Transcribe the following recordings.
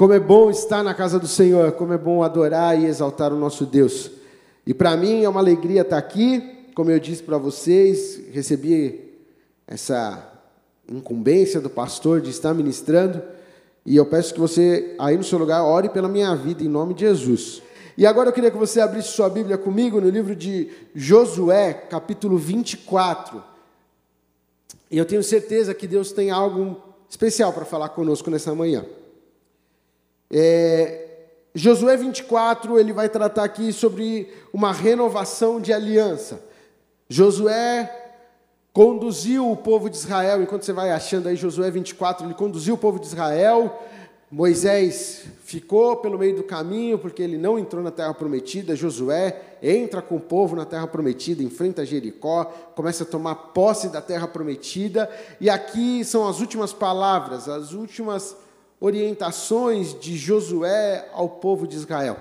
Como é bom estar na casa do Senhor, como é bom adorar e exaltar o nosso Deus. E para mim é uma alegria estar aqui, como eu disse para vocês, recebi essa incumbência do pastor de estar ministrando, e eu peço que você, aí no seu lugar, ore pela minha vida, em nome de Jesus. E agora eu queria que você abrisse sua Bíblia comigo no livro de Josué, capítulo 24. E eu tenho certeza que Deus tem algo especial para falar conosco nessa manhã. É, Josué 24, ele vai tratar aqui sobre uma renovação de aliança. Josué conduziu o povo de Israel, enquanto você vai achando aí Josué 24, ele conduziu o povo de Israel. Moisés ficou pelo meio do caminho, porque ele não entrou na terra prometida. Josué entra com o povo na terra prometida, enfrenta Jericó, começa a tomar posse da terra prometida. E aqui são as últimas palavras, as últimas orientações de Josué ao povo de Israel.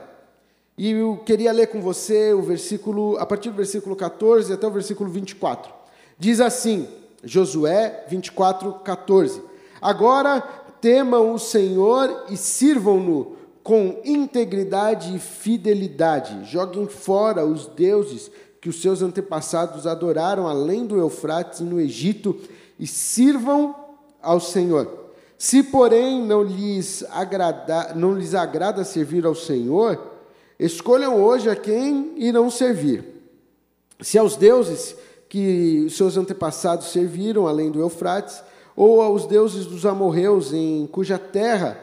E eu queria ler com você o versículo, a partir do versículo 14 até o versículo 24. Diz assim, Josué 24, 14: Agora temam o Senhor e sirvam-no com integridade e fidelidade. Joguem fora os deuses que os seus antepassados adoraram além do Eufrates no Egito e sirvam ao Senhor. Se, porém, não lhes, agrada, não lhes agrada servir ao Senhor, escolham hoje a quem irão servir. Se aos deuses que seus antepassados serviram, além do Eufrates, ou aos deuses dos amorreus em cuja terra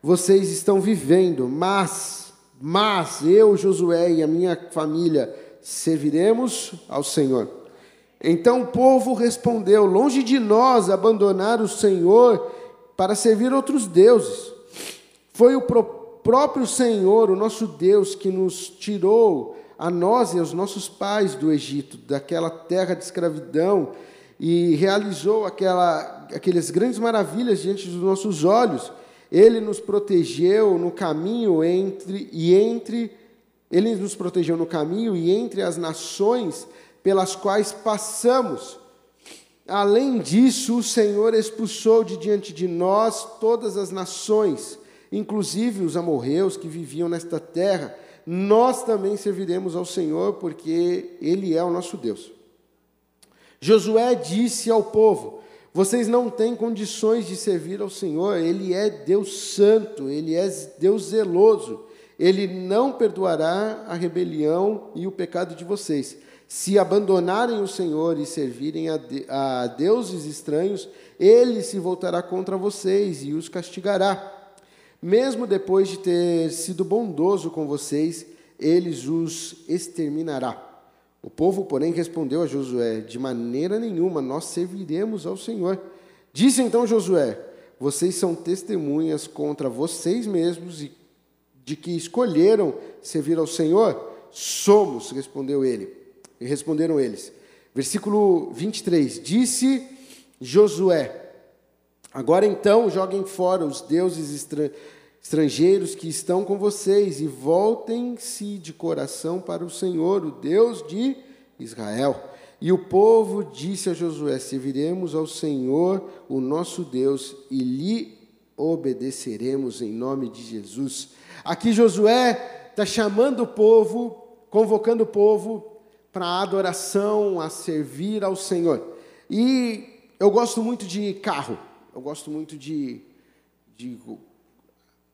vocês estão vivendo, mas, mas eu, Josué e a minha família serviremos ao Senhor. Então o povo respondeu: Longe de nós abandonar o Senhor para servir outros deuses. Foi o próprio Senhor, o nosso Deus, que nos tirou a nós e aos nossos pais do Egito, daquela terra de escravidão, e realizou aquela, aquelas grandes maravilhas diante dos nossos olhos. Ele nos protegeu no caminho entre e entre ele nos protegeu no caminho e entre as nações pelas quais passamos. Além disso, o Senhor expulsou de diante de nós todas as nações, inclusive os amorreus que viviam nesta terra. Nós também serviremos ao Senhor, porque Ele é o nosso Deus. Josué disse ao povo: Vocês não têm condições de servir ao Senhor, Ele é Deus santo, Ele é Deus zeloso, Ele não perdoará a rebelião e o pecado de vocês se abandonarem o Senhor e servirem a, de, a deuses estranhos, ele se voltará contra vocês e os castigará. Mesmo depois de ter sido bondoso com vocês, eles os exterminará. O povo, porém, respondeu a Josué: De maneira nenhuma nós serviremos ao Senhor. Disse então Josué: Vocês são testemunhas contra vocês mesmos de que escolheram servir ao Senhor? Somos, respondeu ele. E responderam eles. Versículo 23: Disse Josué: Agora então joguem fora os deuses estrangeiros que estão com vocês e voltem-se de coração para o Senhor, o Deus de Israel. E o povo disse a Josué: Serviremos ao Senhor, o nosso Deus, e lhe obedeceremos em nome de Jesus. Aqui Josué está chamando o povo, convocando o povo para adoração, a servir ao Senhor. E eu gosto muito de carro, eu gosto muito de, de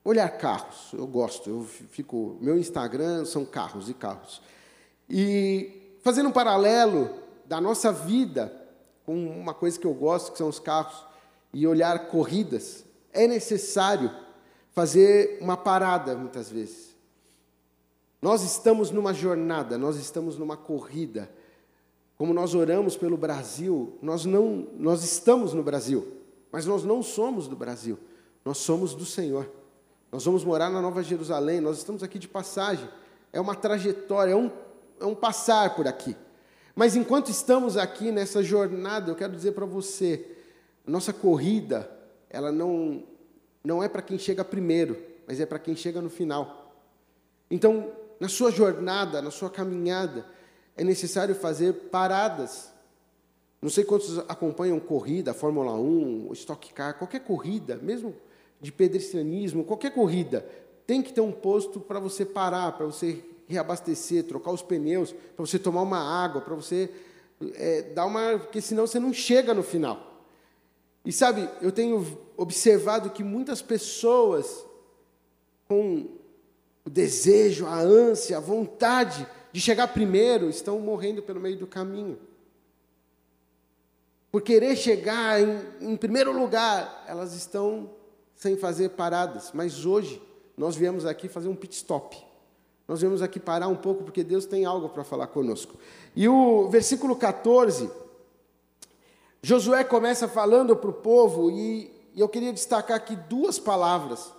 olhar carros, eu gosto, eu fico, meu Instagram são carros e carros. E fazendo um paralelo da nossa vida com uma coisa que eu gosto, que são os carros, e olhar corridas, é necessário fazer uma parada muitas vezes. Nós estamos numa jornada, nós estamos numa corrida. Como nós oramos pelo Brasil, nós não nós estamos no Brasil, mas nós não somos do Brasil. Nós somos do Senhor. Nós vamos morar na Nova Jerusalém, nós estamos aqui de passagem. É uma trajetória, é um, é um passar por aqui. Mas enquanto estamos aqui nessa jornada, eu quero dizer para você, nossa corrida, ela não, não é para quem chega primeiro, mas é para quem chega no final. Então, na sua jornada, na sua caminhada, é necessário fazer paradas. Não sei quantos acompanham corrida, Fórmula 1, Stock Car, qualquer corrida, mesmo de pedestrianismo, qualquer corrida, tem que ter um posto para você parar, para você reabastecer, trocar os pneus, para você tomar uma água, para você é, dar uma. Porque senão você não chega no final. E sabe, eu tenho observado que muitas pessoas com o desejo, a ânsia, a vontade de chegar primeiro estão morrendo pelo meio do caminho. Por querer chegar em, em primeiro lugar, elas estão sem fazer paradas. Mas hoje nós viemos aqui fazer um pit stop. Nós viemos aqui parar um pouco porque Deus tem algo para falar conosco. E o versículo 14, Josué começa falando para o povo, e, e eu queria destacar aqui duas palavras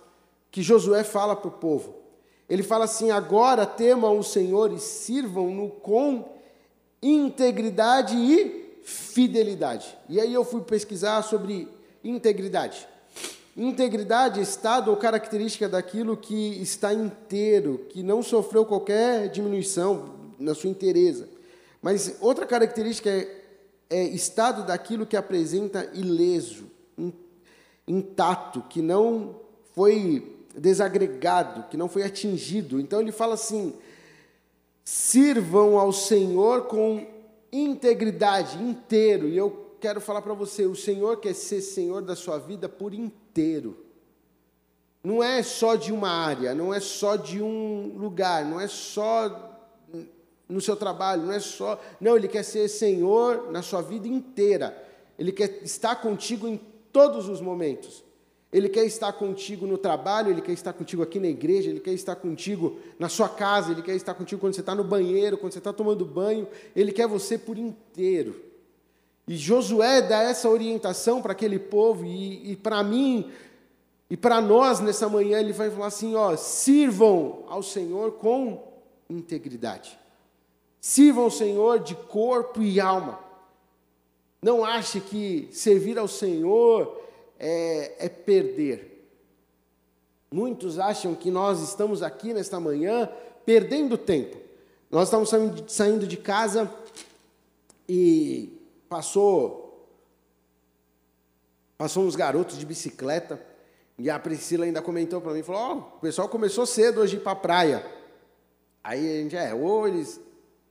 que Josué fala para o povo. Ele fala assim: agora temam o Senhor e sirvam-no com integridade e fidelidade. E aí eu fui pesquisar sobre integridade. Integridade é estado ou característica daquilo que está inteiro, que não sofreu qualquer diminuição na sua inteireza. Mas outra característica é, é estado daquilo que apresenta ileso, intacto, que não foi desagregado, que não foi atingido. Então ele fala assim: sirvam ao Senhor com integridade, inteiro. E eu quero falar para você: o Senhor quer ser Senhor da sua vida por inteiro. Não é só de uma área, não é só de um lugar, não é só no seu trabalho, não é só. Não, Ele quer ser Senhor na sua vida inteira. Ele quer estar contigo em todos os momentos. Ele quer estar contigo no trabalho, Ele quer estar contigo aqui na igreja, Ele quer estar contigo na sua casa, Ele quer estar contigo quando você está no banheiro, quando você está tomando banho, Ele quer você por inteiro. E Josué dá essa orientação para aquele povo, e, e para mim, e para nós nessa manhã, ele vai falar assim: ó, sirvam ao Senhor com integridade. Sirvam ao Senhor de corpo e alma. Não ache que servir ao Senhor é, é perder. Muitos acham que nós estamos aqui nesta manhã perdendo tempo. Nós estamos saindo de casa e passou passou uns garotos de bicicleta e a Priscila ainda comentou para mim, falou, oh, o pessoal começou cedo hoje para a praia. Aí a gente, é, ou eles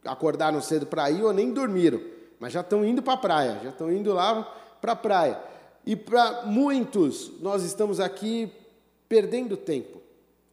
acordaram cedo para ir ou nem dormiram, mas já estão indo para a praia, já estão indo lá para a praia. E para muitos, nós estamos aqui perdendo tempo.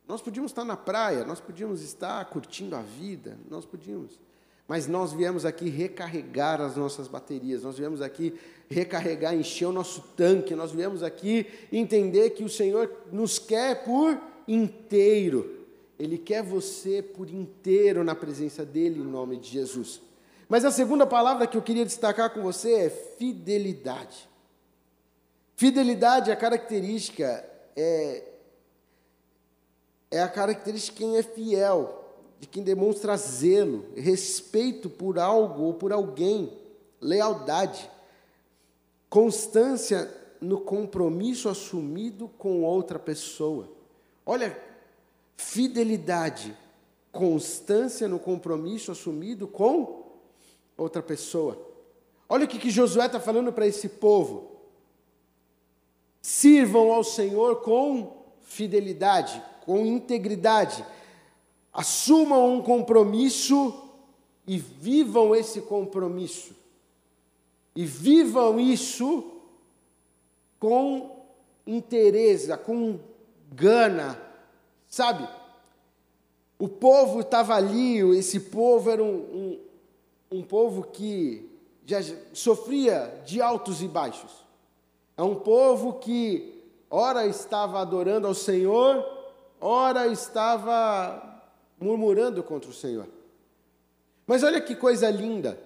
Nós podíamos estar na praia, nós podíamos estar curtindo a vida, nós podíamos mas nós viemos aqui recarregar as nossas baterias, nós viemos aqui recarregar, encher o nosso tanque, nós viemos aqui entender que o Senhor nos quer por inteiro, Ele quer você por inteiro na presença dEle, em nome de Jesus. Mas a segunda palavra que eu queria destacar com você é fidelidade. Fidelidade, a característica é, é a característica de quem é fiel, de quem demonstra zelo, respeito por algo ou por alguém, lealdade, constância no compromisso assumido com outra pessoa. Olha, fidelidade, constância no compromisso assumido com outra pessoa. Olha o que, que Josué está falando para esse povo. Sirvam ao Senhor com fidelidade, com integridade, assumam um compromisso e vivam esse compromisso. E vivam isso com interesse, com gana, sabe? O povo estava ali, esse povo era um, um, um povo que já sofria de altos e baixos. É um povo que, ora estava adorando ao Senhor, ora estava murmurando contra o Senhor. Mas olha que coisa linda.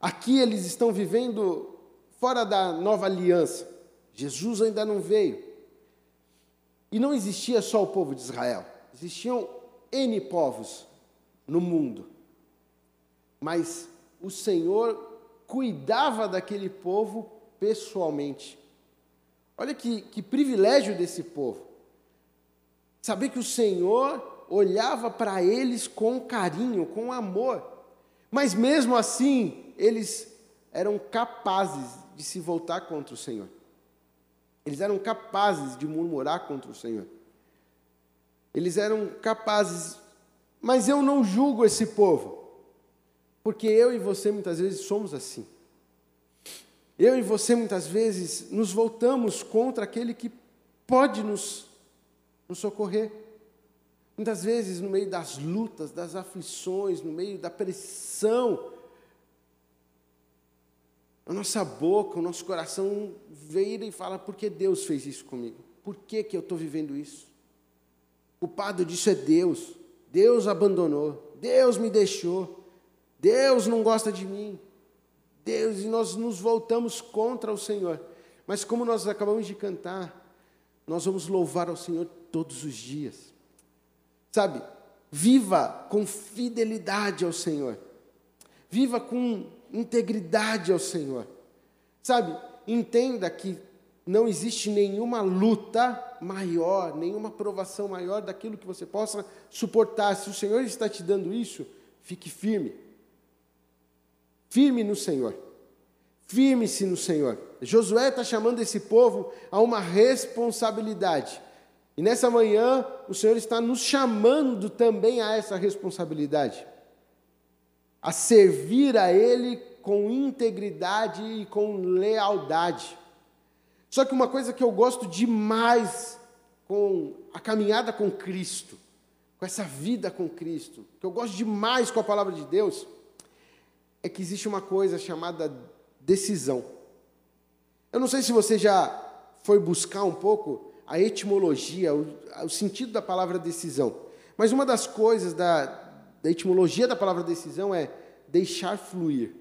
Aqui eles estão vivendo fora da nova aliança. Jesus ainda não veio. E não existia só o povo de Israel. Existiam N povos no mundo. Mas o Senhor cuidava daquele povo pessoalmente. Olha que, que privilégio desse povo. Saber que o Senhor olhava para eles com carinho, com amor. Mas mesmo assim, eles eram capazes de se voltar contra o Senhor. Eles eram capazes de murmurar contra o Senhor. Eles eram capazes, mas eu não julgo esse povo, porque eu e você muitas vezes somos assim. Eu e você muitas vezes nos voltamos contra aquele que pode nos, nos socorrer. Muitas vezes, no meio das lutas, das aflições, no meio da pressão, a nossa boca, o nosso coração vira e fala: por que Deus fez isso comigo? Por que, que eu estou vivendo isso? O culpado disso é Deus. Deus abandonou. Deus me deixou. Deus não gosta de mim. Deus, e nós nos voltamos contra o Senhor. Mas como nós acabamos de cantar, nós vamos louvar ao Senhor todos os dias. Sabe? Viva com fidelidade ao Senhor. Viva com integridade ao Senhor. Sabe, entenda que não existe nenhuma luta maior, nenhuma provação maior daquilo que você possa suportar. Se o Senhor está te dando isso, fique firme. Firme no Senhor. Firme-se no Senhor. Josué está chamando esse povo a uma responsabilidade. E nessa manhã, o Senhor está nos chamando também a essa responsabilidade a servir a Ele com integridade e com lealdade. Só que uma coisa que eu gosto demais com a caminhada com Cristo, com essa vida com Cristo, que eu gosto demais com a palavra de Deus, é que existe uma coisa chamada decisão. Eu não sei se você já foi buscar um pouco a etimologia, o, o sentido da palavra decisão, mas uma das coisas da, da etimologia da palavra decisão é deixar fluir,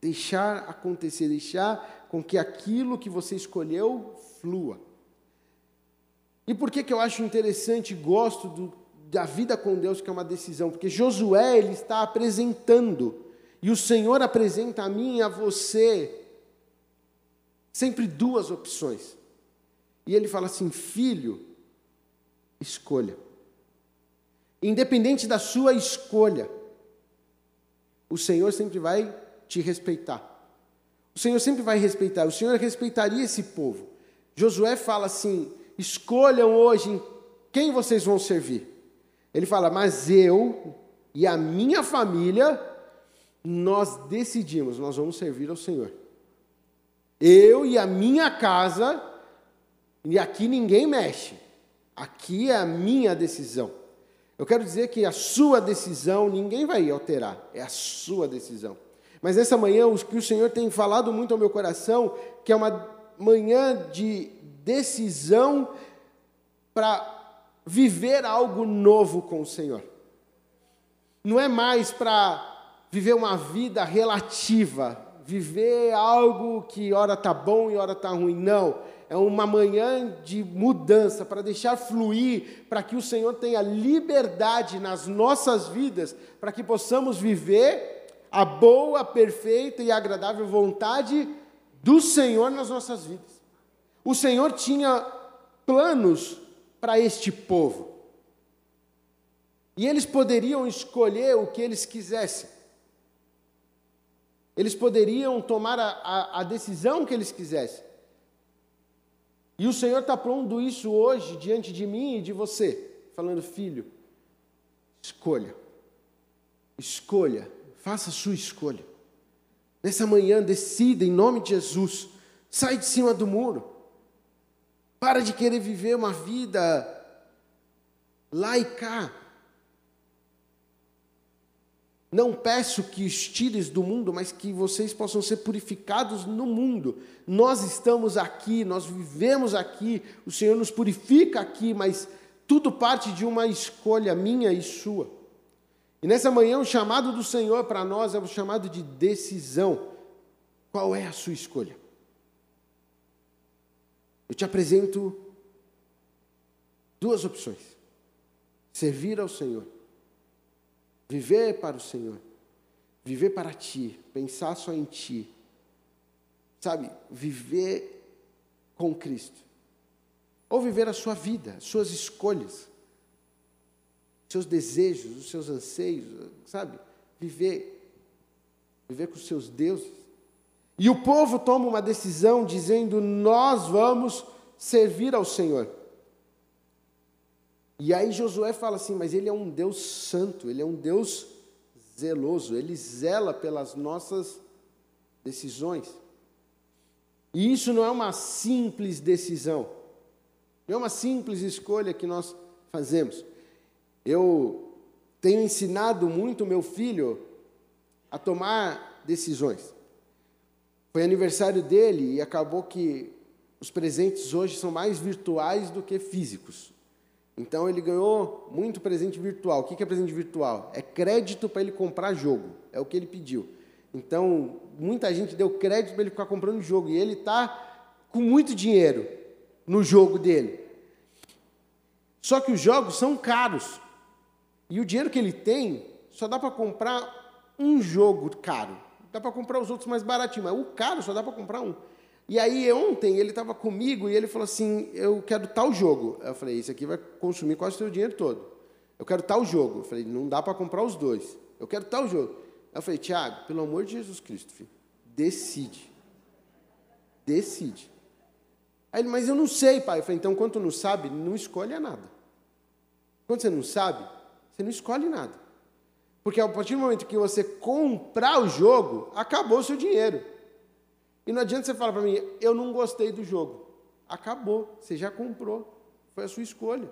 deixar acontecer, deixar com que aquilo que você escolheu flua. E por que, que eu acho interessante e gosto do, da vida com Deus, que é uma decisão? Porque Josué ele está apresentando, e o Senhor apresenta a mim e a você sempre duas opções. E ele fala assim: filho, escolha. Independente da sua escolha, o Senhor sempre vai te respeitar. O Senhor sempre vai respeitar. O Senhor respeitaria esse povo. Josué fala assim: escolham hoje quem vocês vão servir. Ele fala, mas eu e a minha família, nós decidimos, nós vamos servir ao Senhor. Eu e a minha casa, e aqui ninguém mexe. Aqui é a minha decisão. Eu quero dizer que a sua decisão ninguém vai alterar, é a sua decisão. Mas nessa manhã, o que o Senhor tem falado muito ao meu coração, que é uma manhã de decisão para viver algo novo com o Senhor. Não é mais para viver uma vida relativa, viver algo que hora está bom e hora está ruim. Não é uma manhã de mudança, para deixar fluir, para que o Senhor tenha liberdade nas nossas vidas, para que possamos viver a boa, perfeita e agradável vontade do Senhor nas nossas vidas. O Senhor tinha planos para este povo. E eles poderiam escolher o que eles quisessem. Eles poderiam tomar a, a, a decisão que eles quisessem. E o Senhor está pondo isso hoje diante de mim e de você, falando, filho, escolha, escolha, faça a sua escolha. Nessa manhã, decida em nome de Jesus, sai de cima do muro, para de querer viver uma vida lá e cá, não peço que os tires do mundo, mas que vocês possam ser purificados no mundo. Nós estamos aqui, nós vivemos aqui, o Senhor nos purifica aqui, mas tudo parte de uma escolha minha e sua. E nessa manhã, o chamado do Senhor para nós é o chamado de decisão. Qual é a sua escolha? Eu te apresento duas opções: servir ao Senhor Viver para o Senhor. Viver para ti. Pensar só em ti. Sabe? Viver com Cristo. Ou viver a sua vida, suas escolhas, seus desejos, os seus anseios, sabe? Viver. Viver com os seus deuses. E o povo toma uma decisão dizendo: Nós vamos servir ao Senhor. E aí Josué fala assim: Mas ele é um Deus santo, ele é um Deus zeloso, ele zela pelas nossas decisões. E isso não é uma simples decisão, não é uma simples escolha que nós fazemos. Eu tenho ensinado muito meu filho a tomar decisões. Foi aniversário dele e acabou que os presentes hoje são mais virtuais do que físicos. Então ele ganhou muito presente virtual. O que é presente virtual? É crédito para ele comprar jogo. É o que ele pediu. Então, muita gente deu crédito para ele ficar comprando jogo. E ele está com muito dinheiro no jogo dele. Só que os jogos são caros. E o dinheiro que ele tem só dá para comprar um jogo caro. Dá para comprar os outros mais baratinhos, mas o caro só dá para comprar um. E aí ontem ele estava comigo e ele falou assim: Eu quero tal jogo. Eu falei: Isso aqui vai consumir quase o seu dinheiro todo. Eu quero tal jogo. Eu falei: Não dá para comprar os dois. Eu quero tal jogo. Eu falei: Tiago, pelo amor de Jesus Cristo, filho, decide. Decide. Aí ele: Mas eu não sei, pai. Eu falei: Então, quando não sabe, não escolha nada. Quando você não sabe, você não escolhe nada. Porque a partir do momento que você comprar o jogo, acabou o seu dinheiro. E não adianta você falar para mim, eu não gostei do jogo. Acabou, você já comprou, foi a sua escolha.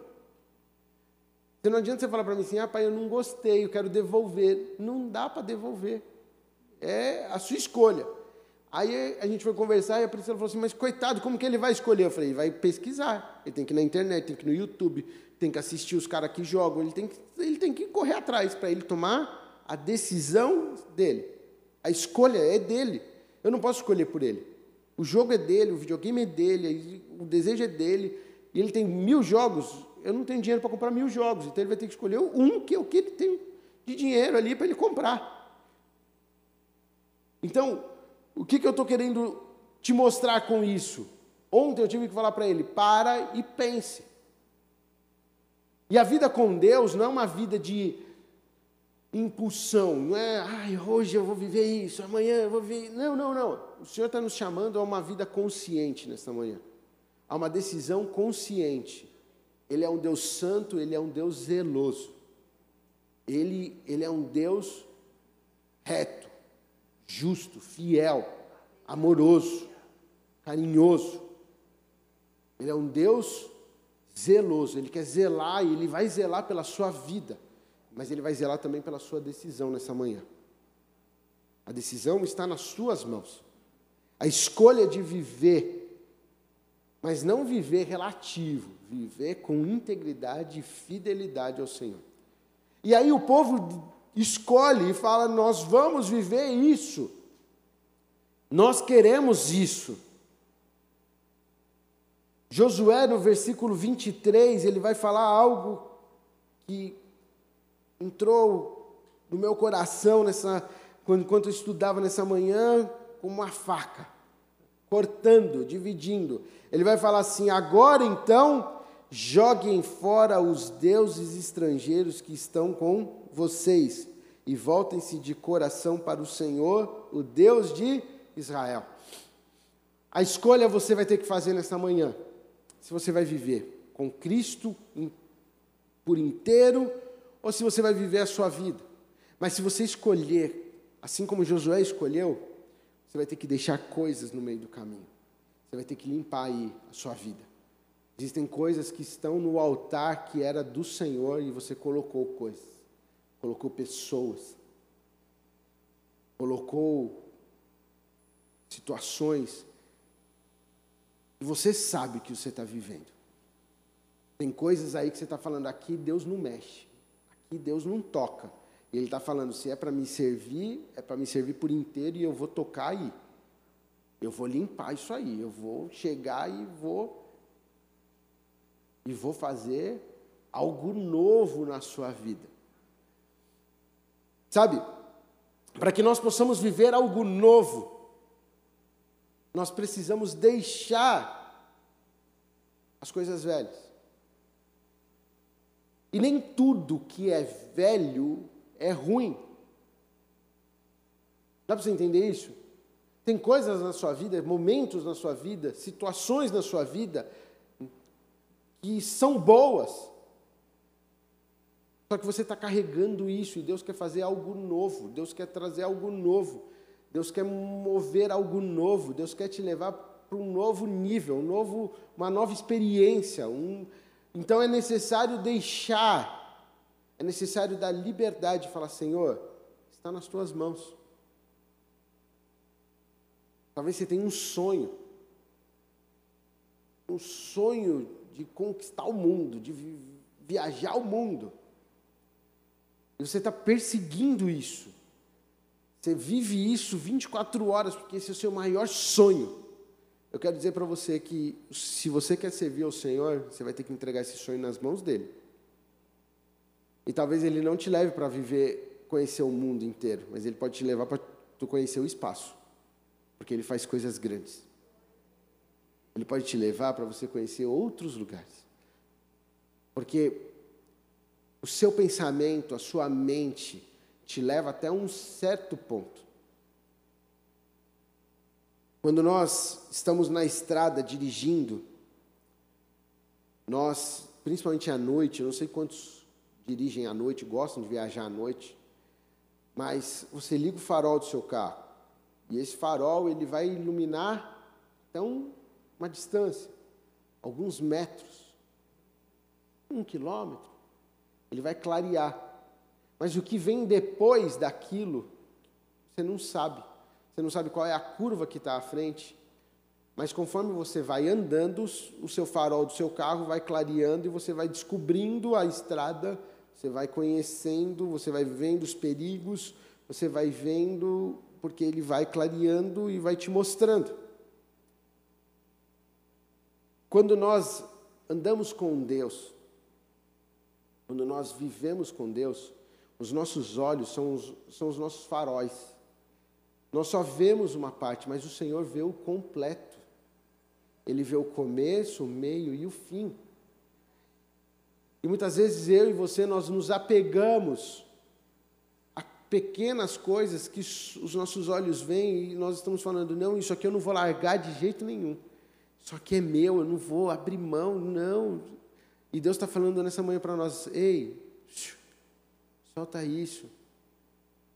Você não adianta você falar para mim assim, ah, pai, eu não gostei, eu quero devolver. Não dá para devolver. É a sua escolha. Aí a gente foi conversar e a Priscila falou assim, mas coitado, como que ele vai escolher? Eu falei, vai pesquisar. Ele tem que ir na internet, tem que ir no YouTube, tem que assistir os caras que jogam, ele tem que, ele tem que correr atrás para ele tomar a decisão dele. A escolha é dele. Eu não posso escolher por ele. O jogo é dele, o videogame é dele, o desejo é dele, e ele tem mil jogos. Eu não tenho dinheiro para comprar mil jogos, então ele vai ter que escolher um que é o que ele tem de dinheiro ali para ele comprar. Então, o que, que eu estou querendo te mostrar com isso? Ontem eu tive que falar para ele: para e pense. E a vida com Deus não é uma vida de impulsão, não é, ai, hoje eu vou viver isso, amanhã eu vou viver. Não, não, não. O Senhor está nos chamando a uma vida consciente nesta manhã, a uma decisão consciente. Ele é um Deus santo, ele é um Deus zeloso. Ele, ele é um Deus reto, justo, fiel, amoroso, carinhoso. Ele é um Deus zeloso, ele quer zelar e ele vai zelar pela sua vida mas Ele vai zelar também pela sua decisão nessa manhã. A decisão está nas suas mãos. A escolha de viver, mas não viver relativo, viver com integridade e fidelidade ao Senhor. E aí o povo escolhe e fala: Nós vamos viver isso. Nós queremos isso. Josué, no versículo 23, ele vai falar algo que entrou no meu coração nessa, enquanto eu estudava nessa manhã, como uma faca, cortando, dividindo. Ele vai falar assim: agora então, joguem fora os deuses estrangeiros que estão com vocês e voltem-se de coração para o Senhor, o Deus de Israel. A escolha você vai ter que fazer nessa manhã. Se você vai viver com Cristo por inteiro ou se você vai viver a sua vida. Mas se você escolher, assim como Josué escolheu, você vai ter que deixar coisas no meio do caminho. Você vai ter que limpar aí a sua vida. Existem coisas que estão no altar que era do Senhor e você colocou coisas, colocou pessoas, colocou situações. E você sabe que você está vivendo. Tem coisas aí que você está falando aqui, Deus não mexe que Deus não toca. Ele está falando: se é para me servir, é para me servir por inteiro e eu vou tocar aí. Eu vou limpar isso aí. Eu vou chegar e vou. E vou fazer algo novo na sua vida. Sabe? Para que nós possamos viver algo novo, nós precisamos deixar as coisas velhas. E nem tudo que é velho é ruim. Dá para você entender isso? Tem coisas na sua vida, momentos na sua vida, situações na sua vida que são boas. Só que você está carregando isso e Deus quer fazer algo novo, Deus quer trazer algo novo, Deus quer mover algo novo, Deus quer te levar para um novo nível, um novo, uma nova experiência. Um... Então é necessário deixar, é necessário dar liberdade e falar: Senhor, está nas tuas mãos. Talvez você tenha um sonho, um sonho de conquistar o mundo, de viajar o mundo. E você está perseguindo isso. Você vive isso 24 horas, porque esse é o seu maior sonho. Eu quero dizer para você que, se você quer servir ao Senhor, você vai ter que entregar esse sonho nas mãos dele. E talvez ele não te leve para viver, conhecer o mundo inteiro, mas ele pode te levar para tu conhecer o espaço, porque ele faz coisas grandes. Ele pode te levar para você conhecer outros lugares. Porque o seu pensamento, a sua mente, te leva até um certo ponto. Quando nós estamos na estrada dirigindo, nós, principalmente à noite, eu não sei quantos dirigem à noite, gostam de viajar à noite, mas você liga o farol do seu carro e esse farol ele vai iluminar um, uma distância, alguns metros, um quilômetro, ele vai clarear. Mas o que vem depois daquilo, você não sabe. Você não sabe qual é a curva que está à frente. Mas conforme você vai andando, o seu farol do seu carro vai clareando e você vai descobrindo a estrada, você vai conhecendo, você vai vendo os perigos, você vai vendo, porque ele vai clareando e vai te mostrando. Quando nós andamos com Deus, quando nós vivemos com Deus, os nossos olhos são os, são os nossos faróis. Nós só vemos uma parte, mas o Senhor vê o completo. Ele vê o começo, o meio e o fim. E muitas vezes eu e você nós nos apegamos a pequenas coisas que os nossos olhos veem e nós estamos falando, não, isso aqui eu não vou largar de jeito nenhum. Isso aqui é meu, eu não vou abrir mão, não. E Deus está falando nessa manhã para nós: ei, solta isso.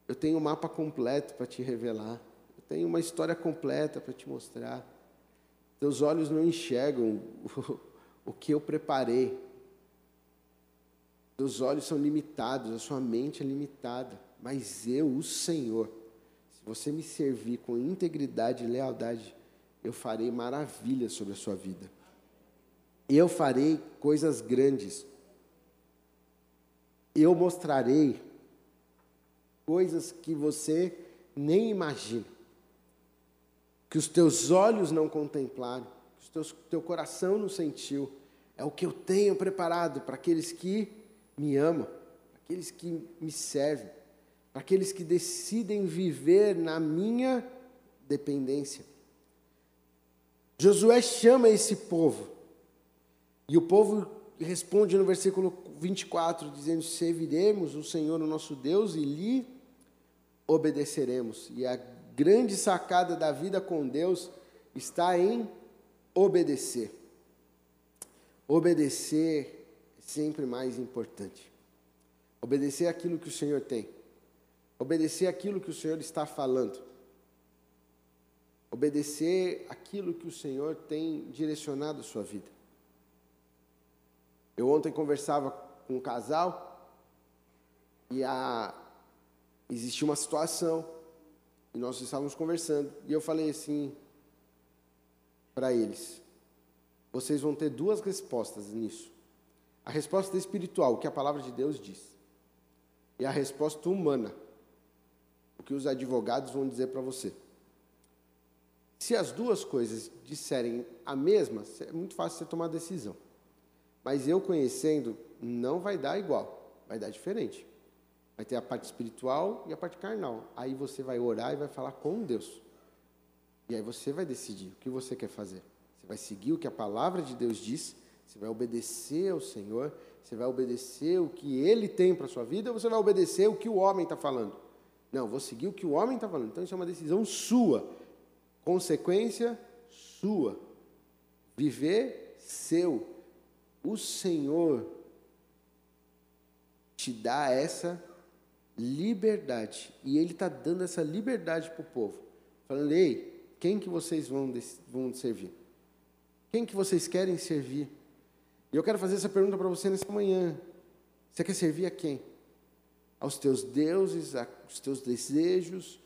Eu tenho um mapa completo para te revelar. Eu tenho uma história completa para te mostrar. Teus olhos não enxergam o, o que eu preparei. Teus olhos são limitados, a sua mente é limitada. Mas eu, o Senhor, se você me servir com integridade e lealdade, eu farei maravilhas sobre a sua vida eu farei coisas grandes. Eu mostrarei coisas que você nem imagina, que os teus olhos não contemplaram, que o teu coração não sentiu. É o que eu tenho preparado para aqueles que me amam, para aqueles que me servem, para aqueles que decidem viver na minha dependência. Josué chama esse povo e o povo responde no versículo 24, dizendo: Serviremos o Senhor, o nosso Deus, e lhe obedeceremos. E a grande sacada da vida com Deus está em obedecer. Obedecer é sempre mais importante. Obedecer aquilo que o Senhor tem. Obedecer aquilo que o Senhor está falando. Obedecer aquilo que o Senhor tem direcionado a sua vida. Eu ontem conversava com um casal e a, existia uma situação e nós estávamos conversando e eu falei assim para eles: vocês vão ter duas respostas nisso. A resposta espiritual, o que a palavra de Deus diz, e a resposta humana, o que os advogados vão dizer para você. Se as duas coisas disserem a mesma, é muito fácil você tomar decisão. Mas eu conhecendo, não vai dar igual, vai dar diferente. Vai ter a parte espiritual e a parte carnal. Aí você vai orar e vai falar com Deus. E aí você vai decidir o que você quer fazer. Você vai seguir o que a palavra de Deus diz, você vai obedecer ao Senhor, você vai obedecer o que Ele tem para a sua vida, ou você vai obedecer o que o homem está falando. Não, vou seguir o que o homem está falando. Então isso é uma decisão sua. Consequência sua. Viver seu o Senhor te dá essa liberdade. E Ele está dando essa liberdade para o povo. Falando, ei, quem que vocês vão, vão servir? Quem que vocês querem servir? E eu quero fazer essa pergunta para você nessa manhã. Você quer servir a quem? Aos teus deuses, aos teus desejos,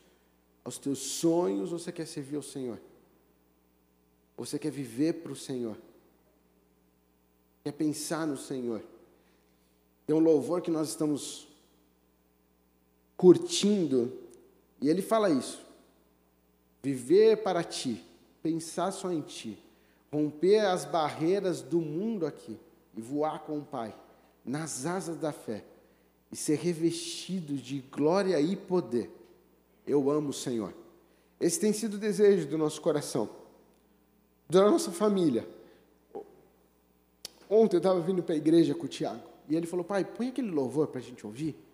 aos teus sonhos, ou você quer servir ao Senhor? Você quer viver para o Senhor? Quer pensar no Senhor? Tem um louvor que nós estamos curtindo, e ele fala isso. Viver para ti, pensar só em ti, romper as barreiras do mundo aqui e voar com o Pai nas asas da fé e ser revestido de glória e poder. Eu amo o Senhor. Esse tem sido o desejo do nosso coração, da nossa família. Ontem eu estava vindo para a igreja com o Tiago e ele falou: Pai, põe aquele louvor para a gente ouvir.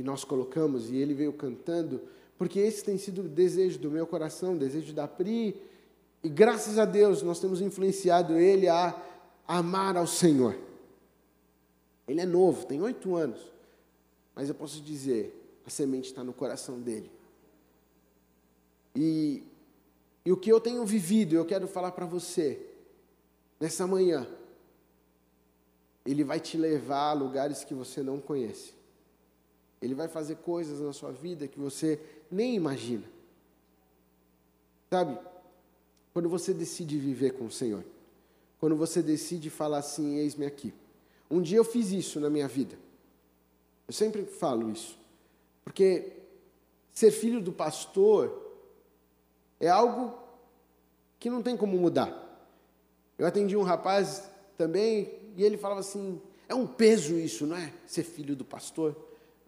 E nós colocamos e ele veio cantando, porque esse tem sido o desejo do meu coração, o desejo da Pri. E graças a Deus nós temos influenciado ele a amar ao Senhor. Ele é novo, tem oito anos. Mas eu posso dizer, a semente está no coração dele. E, e o que eu tenho vivido, eu quero falar para você, nessa manhã, ele vai te levar a lugares que você não conhece. Ele vai fazer coisas na sua vida que você nem imagina. Sabe? Quando você decide viver com o Senhor, quando você decide falar assim, eis-me aqui. Um dia eu fiz isso na minha vida. Eu sempre falo isso. Porque ser filho do pastor é algo que não tem como mudar. Eu atendi um rapaz também e ele falava assim: é um peso isso, não é? Ser filho do pastor.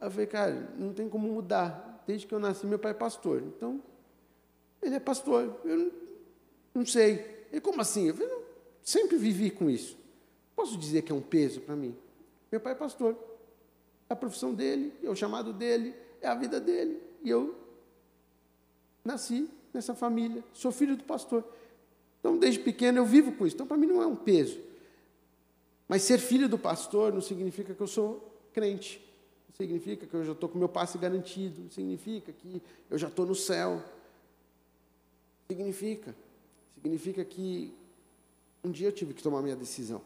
Aí eu falei, cara, não tem como mudar. Desde que eu nasci, meu pai é pastor. Então, ele é pastor. Eu não, não sei. Ele, como assim? Eu falei, sempre vivi com isso. Posso dizer que é um peso para mim? Meu pai é pastor. É a profissão dele, é o chamado dele, é a vida dele. E eu nasci nessa família, sou filho do pastor. Então, desde pequeno, eu vivo com isso. Então, para mim, não é um peso. Mas ser filho do pastor não significa que eu sou crente. Significa que eu já estou com meu passe garantido. Significa que eu já estou no céu. Significa. Significa que um dia eu tive que tomar minha decisão.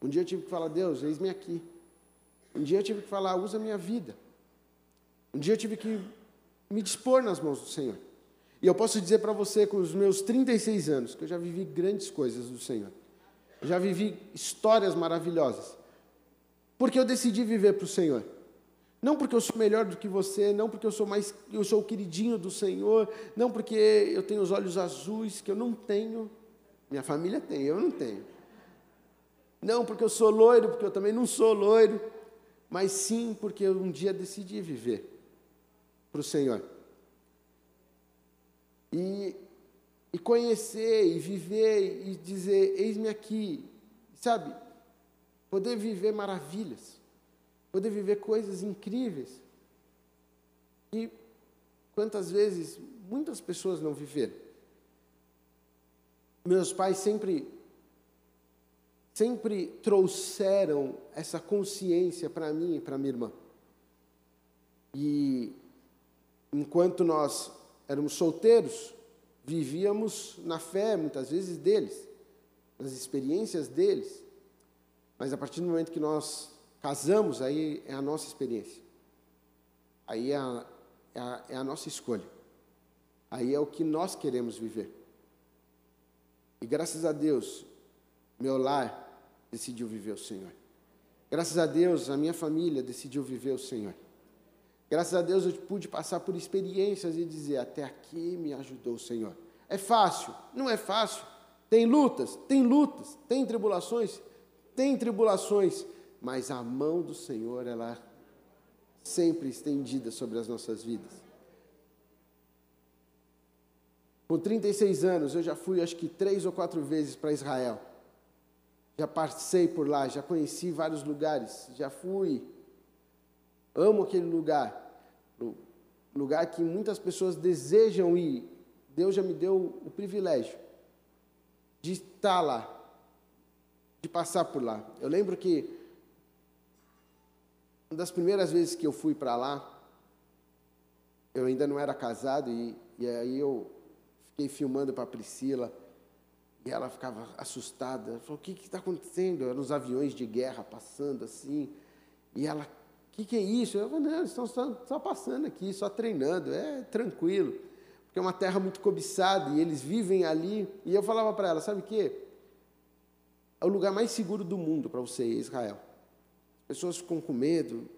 Um dia eu tive que falar, Deus, eis-me aqui. Um dia eu tive que falar, usa a minha vida. Um dia eu tive que me dispor nas mãos do Senhor. E eu posso dizer para você, com os meus 36 anos, que eu já vivi grandes coisas do Senhor. Eu já vivi histórias maravilhosas. Porque eu decidi viver para o Senhor. Não porque eu sou melhor do que você, não porque eu sou mais, eu sou o queridinho do Senhor, não porque eu tenho os olhos azuis que eu não tenho. Minha família tem, eu não tenho. Não porque eu sou loiro, porque eu também não sou loiro, mas sim porque eu um dia decidi viver para o Senhor. E, e conhecer, e viver, e dizer: Eis-me aqui, sabe? Poder viver maravilhas, poder viver coisas incríveis. E quantas vezes muitas pessoas não viveram. Meus pais sempre sempre trouxeram essa consciência para mim e para minha irmã. E enquanto nós éramos solteiros, vivíamos na fé, muitas vezes, deles, nas experiências deles. Mas a partir do momento que nós casamos, aí é a nossa experiência. Aí é a, é a, é a nossa escolha. Aí é o que nós queremos viver. E graças a Deus, meu lar decidiu viver o Senhor. Graças a Deus, a minha família decidiu viver o Senhor. Graças a Deus eu pude passar por experiências e dizer: até aqui me ajudou o Senhor. É fácil? Não é fácil. Tem lutas, tem lutas, tem tribulações, tem tribulações, mas a mão do Senhor ela é sempre estendida sobre as nossas vidas. Com 36 anos eu já fui acho que três ou quatro vezes para Israel já passei por lá, já conheci vários lugares, já fui. Amo aquele lugar. Lugar que muitas pessoas desejam ir. Deus já me deu o privilégio de estar lá. De passar por lá. Eu lembro que uma das primeiras vezes que eu fui para lá, eu ainda não era casado e, e aí eu fiquei filmando para a Priscila e ela ficava assustada. Ela falou: O que está acontecendo? Eram os aviões de guerra passando assim. E ela: O que, que é isso? Eu falei: Não, eles estão só, só passando aqui, só treinando. É tranquilo. Porque é uma terra muito cobiçada e eles vivem ali. E eu falava para ela: Sabe o quê? É o lugar mais seguro do mundo para você Israel. As pessoas ficam com medo,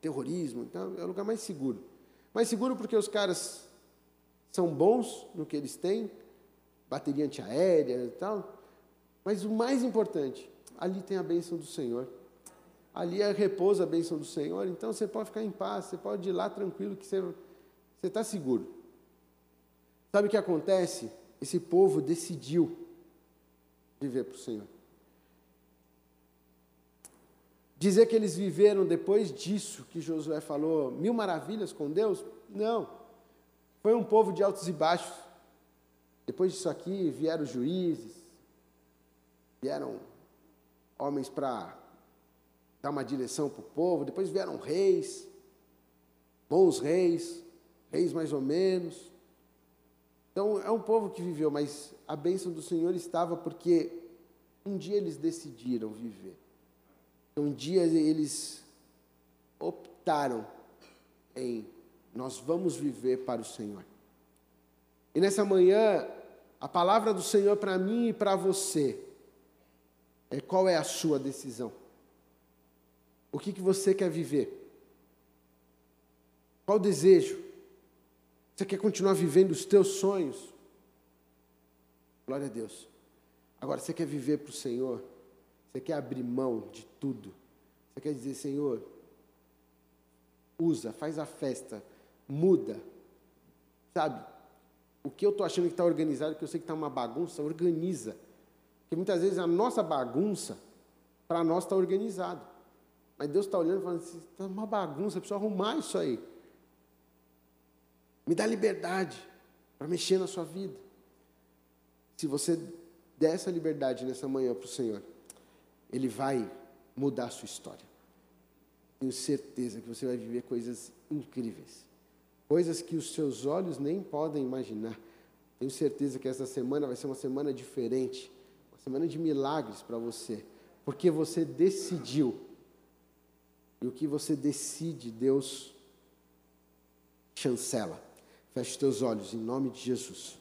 terrorismo, então é o lugar mais seguro. Mais seguro porque os caras são bons no que eles têm, bateria antiaérea e tal. Mas o mais importante, ali tem a bênção do Senhor. Ali é repouso a bênção do Senhor, então você pode ficar em paz, você pode ir lá tranquilo que você está seguro. Sabe o que acontece? Esse povo decidiu viver para o Senhor. Dizer que eles viveram depois disso que Josué falou, mil maravilhas com Deus? Não. Foi um povo de altos e baixos. Depois disso aqui vieram juízes, vieram homens para dar uma direção para o povo, depois vieram reis, bons reis, reis mais ou menos. Então é um povo que viveu, mas a bênção do Senhor estava porque um dia eles decidiram viver. Um dia eles optaram em nós vamos viver para o Senhor. E nessa manhã, a palavra do Senhor para mim e para você é qual é a sua decisão? O que, que você quer viver? Qual o desejo? Você quer continuar vivendo os teus sonhos? Glória a Deus. Agora, você quer viver para o Senhor? Você quer abrir mão de tudo. Você quer dizer, Senhor, usa, faz a festa, muda. Sabe? O que eu estou achando que está organizado, que eu sei que está uma bagunça, organiza. Porque muitas vezes a nossa bagunça, para nós está organizado. Mas Deus está olhando e falando assim, está uma bagunça, eu preciso arrumar isso aí. Me dá liberdade para mexer na sua vida. Se você der essa liberdade nessa manhã para o Senhor, ele vai mudar a sua história. Tenho certeza que você vai viver coisas incríveis. Coisas que os seus olhos nem podem imaginar. Tenho certeza que essa semana vai ser uma semana diferente. Uma semana de milagres para você. Porque você decidiu. E o que você decide, Deus chancela. Feche teus olhos em nome de Jesus.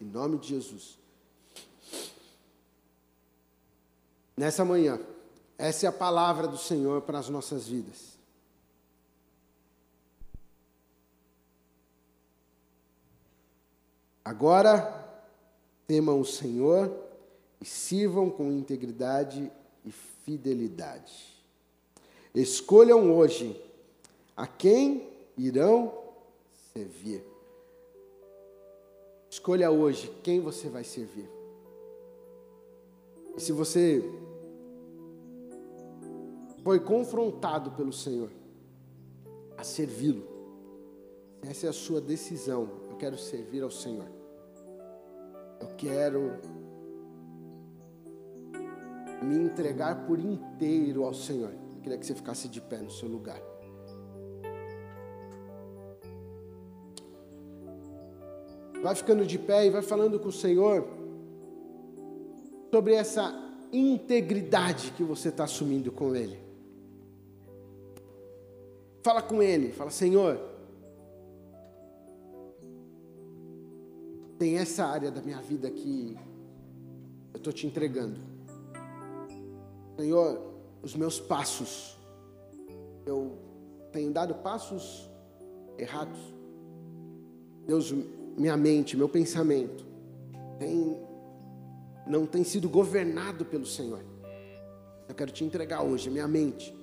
Em nome de Jesus. Nessa manhã, essa é a palavra do Senhor para as nossas vidas. Agora, temam o Senhor e sirvam com integridade e fidelidade. Escolham hoje a quem irão servir. Escolha hoje quem você vai servir. Se você foi confrontado pelo Senhor a servi-lo. Essa é a sua decisão. Eu quero servir ao Senhor. Eu quero me entregar por inteiro ao Senhor. Eu queria que você ficasse de pé no seu lugar. Vai ficando de pé e vai falando com o Senhor sobre essa integridade que você está assumindo com Ele. Fala com ele, fala, Senhor, tem essa área da minha vida que eu estou te entregando. Senhor, os meus passos, eu tenho dado passos errados. Deus, minha mente, meu pensamento, tem, não tem sido governado pelo Senhor. Eu quero te entregar hoje, minha mente,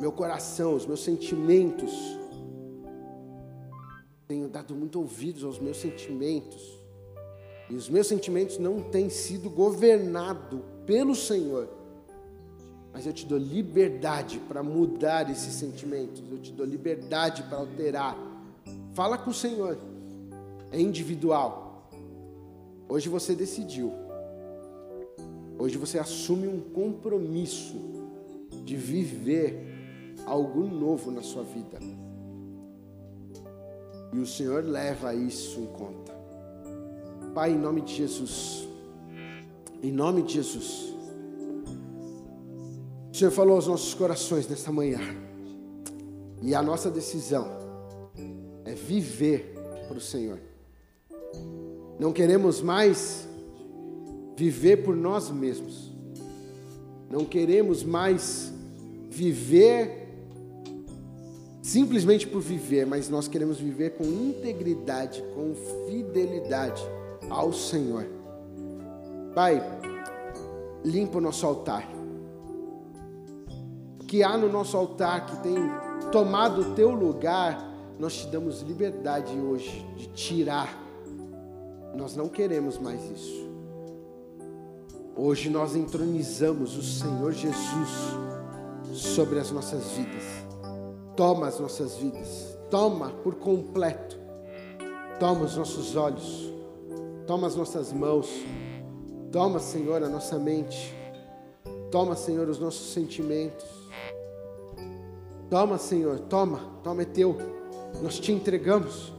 meu coração, os meus sentimentos. Tenho dado muito ouvidos aos meus sentimentos. E os meus sentimentos não têm sido governados pelo Senhor. Mas eu te dou liberdade para mudar esses sentimentos. Eu te dou liberdade para alterar. Fala com o Senhor. É individual. Hoje você decidiu. Hoje você assume um compromisso de viver algo novo na sua vida. E o Senhor leva isso em conta. Pai, em nome de Jesus, em nome de Jesus, o Senhor falou aos nossos corações nesta manhã, e a nossa decisão é viver para o Senhor. Não queremos mais viver por nós mesmos. Não queremos mais viver simplesmente por viver, mas nós queremos viver com integridade, com fidelidade ao Senhor. Pai, limpa o nosso altar. O que há no nosso altar que tem tomado o teu lugar, nós te damos liberdade hoje de tirar. Nós não queremos mais isso. Hoje nós entronizamos o Senhor Jesus sobre as nossas vidas. Toma as nossas vidas, toma por completo. Toma os nossos olhos, toma as nossas mãos, toma, Senhor, a nossa mente, toma, Senhor, os nossos sentimentos. Toma, Senhor, toma, toma é teu. Nós te entregamos,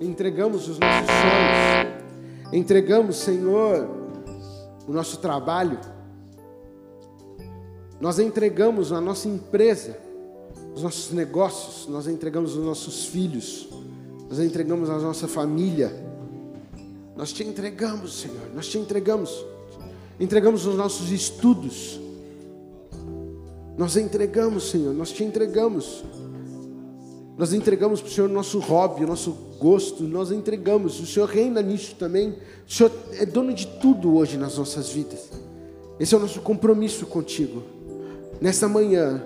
entregamos os nossos sonhos, entregamos, Senhor, o nosso trabalho, nós entregamos a nossa empresa, os nossos negócios, nós entregamos os nossos filhos, nós entregamos a nossa família. Nós te entregamos, Senhor, nós te entregamos. Entregamos os nossos estudos. Nós entregamos, Senhor, nós te entregamos. Nós entregamos para o Senhor nosso hobby, o nosso gosto, nós entregamos. O Senhor reina nisso também. O Senhor é dono de tudo hoje nas nossas vidas. Esse é o nosso compromisso contigo. Nesta manhã,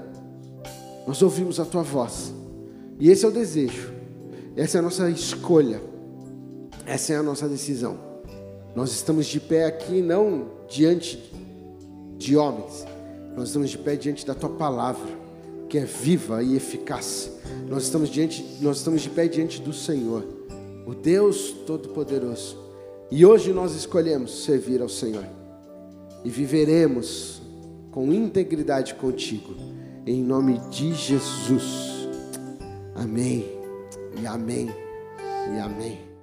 nós ouvimos a tua voz. E esse é o desejo. Essa é a nossa escolha. Essa é a nossa decisão. Nós estamos de pé aqui não diante de homens. Nós estamos de pé diante da tua palavra que é viva e eficaz. Nós estamos diante, nós estamos de pé diante do Senhor, o Deus Todo-Poderoso. E hoje nós escolhemos servir ao Senhor e viveremos com integridade contigo, em nome de Jesus. Amém. E amém. E amém.